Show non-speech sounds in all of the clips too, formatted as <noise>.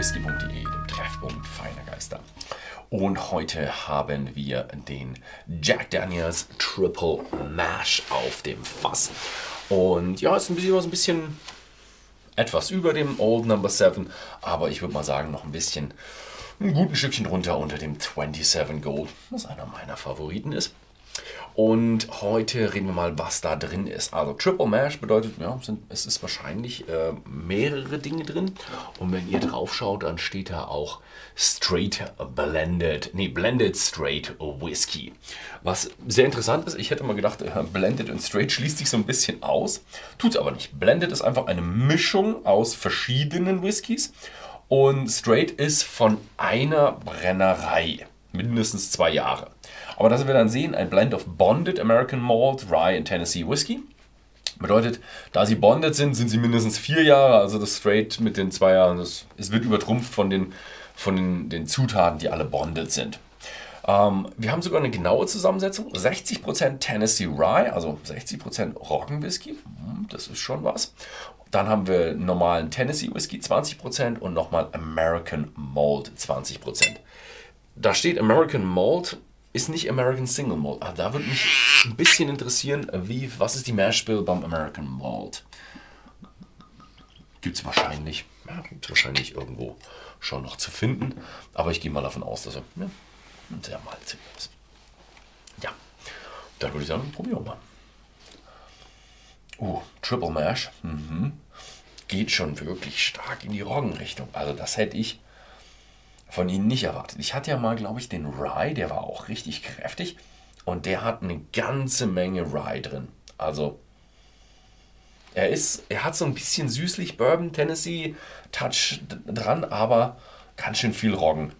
whisky.de, dem Treffpunkt feiner Geister. Und heute haben wir den Jack Daniels Triple Mash auf dem Fass. Und ja, ist ein bisschen was ein bisschen etwas über dem Old Number 7, aber ich würde mal sagen, noch ein bisschen ein guten Stückchen runter unter dem 27 Gold, was einer meiner Favoriten ist. Und heute reden wir mal, was da drin ist. Also Triple Mash bedeutet, ja, sind, es ist wahrscheinlich äh, mehrere Dinge drin. Und wenn ihr drauf schaut, dann steht da auch Straight Blended, nee, Blended Straight Whisky. Was sehr interessant ist, ich hätte mal gedacht, äh, Blended und Straight schließt sich so ein bisschen aus. Tut es aber nicht. Blended ist einfach eine Mischung aus verschiedenen Whiskys. Und Straight ist von einer Brennerei. Mindestens zwei Jahre. Aber das wir dann sehen, ein Blend of Bonded American Malt, Rye und Tennessee Whiskey. Bedeutet, da sie bonded sind, sind sie mindestens vier Jahre. Also das Straight mit den zwei Jahren, das, es wird übertrumpft von den, von den, den Zutaten, die alle bonded sind. Ähm, wir haben sogar eine genaue Zusammensetzung. 60% Tennessee Rye, also 60% Roggenwhisky. Hm, das ist schon was. Dann haben wir normalen Tennessee Whisky 20% und nochmal American Malt 20%. Da steht American Malt ist nicht American Single Malt. Ah, da würde mich ein bisschen interessieren, wie, was ist die Mash Bill beim American Malt? Gibt es wahrscheinlich, ja, gibt wahrscheinlich irgendwo schon noch zu finden. Aber ich gehe mal davon aus, dass er ja, sehr malzig ist. Ja, dann würde ich sagen, probieren wir mal. Uh, Triple Mash. Mhm. Geht schon wirklich stark in die Roggenrichtung. Also das hätte ich von ihnen nicht erwartet. Ich hatte ja mal, glaube ich, den Rye, der war auch richtig kräftig und der hat eine ganze Menge Rye drin. Also er ist, er hat so ein bisschen süßlich Bourbon Tennessee Touch dran, aber ganz schön viel Roggen.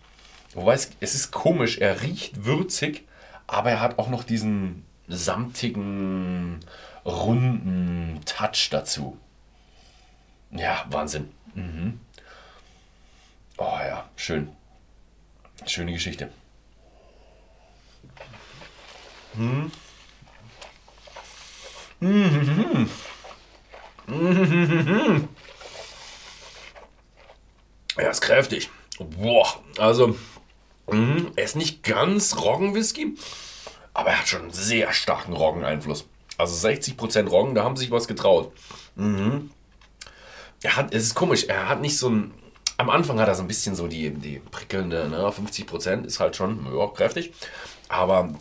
Wobei es, es ist komisch, er riecht würzig, aber er hat auch noch diesen samtigen, runden Touch dazu. Ja, Wahnsinn. Mhm. Oh ja, schön. Schöne Geschichte. Hm. Mhm. Mhm. Er ist kräftig. Boah, also mh, er ist nicht ganz Roggenwhisky, aber er hat schon einen sehr starken Roggeneinfluss. Also 60% Roggen, da haben sie sich was getraut. Mhm. Er hat, es ist komisch, er hat nicht so ein am Anfang hat er so ein bisschen so die, die prickelnde, ne? 50 Prozent ist halt schon ja, kräftig. Aber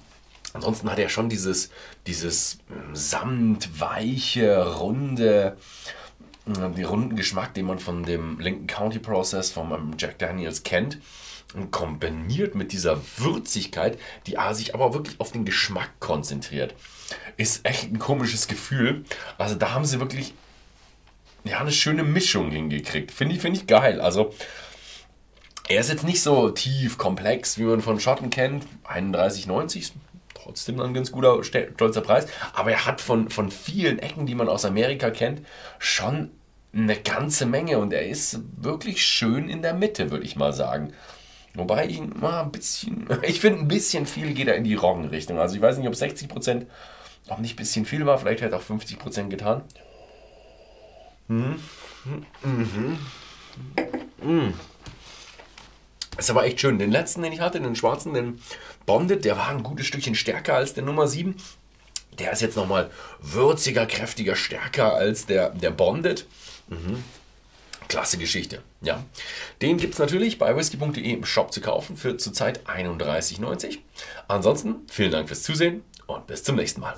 ansonsten hat er schon dieses, dieses ähm, samtweiche, runde, äh, den runden Geschmack, den man von dem Lincoln County Process vom Jack Daniels kennt. Und kombiniert mit dieser Würzigkeit, die sich aber wirklich auf den Geschmack konzentriert. Ist echt ein komisches Gefühl. Also da haben sie wirklich ja, eine schöne Mischung hingekriegt. Finde ich, find ich geil. Also, er ist jetzt nicht so tief komplex, wie man von Schotten kennt. 31,90 trotzdem ein ganz guter, stolzer Preis. Aber er hat von, von vielen Ecken, die man aus Amerika kennt, schon eine ganze Menge. Und er ist wirklich schön in der Mitte, würde ich mal sagen. Wobei ich mal ein bisschen, <laughs> ich finde ein bisschen viel geht er in die Roggenrichtung. Also ich weiß nicht, ob 60% ob nicht ein bisschen viel war, vielleicht hätte auch 50% getan. Mhm. Mhm. Ist aber echt schön. Den letzten, den ich hatte, den schwarzen, den Bonded, der war ein gutes Stückchen stärker als der Nummer 7. Der ist jetzt nochmal würziger, kräftiger, stärker als der, der Bonded. Mhm. Klasse Geschichte. Ja. Den gibt es natürlich bei whisky.de im Shop zu kaufen für zurzeit 31,90. Ansonsten vielen Dank fürs Zusehen und bis zum nächsten Mal.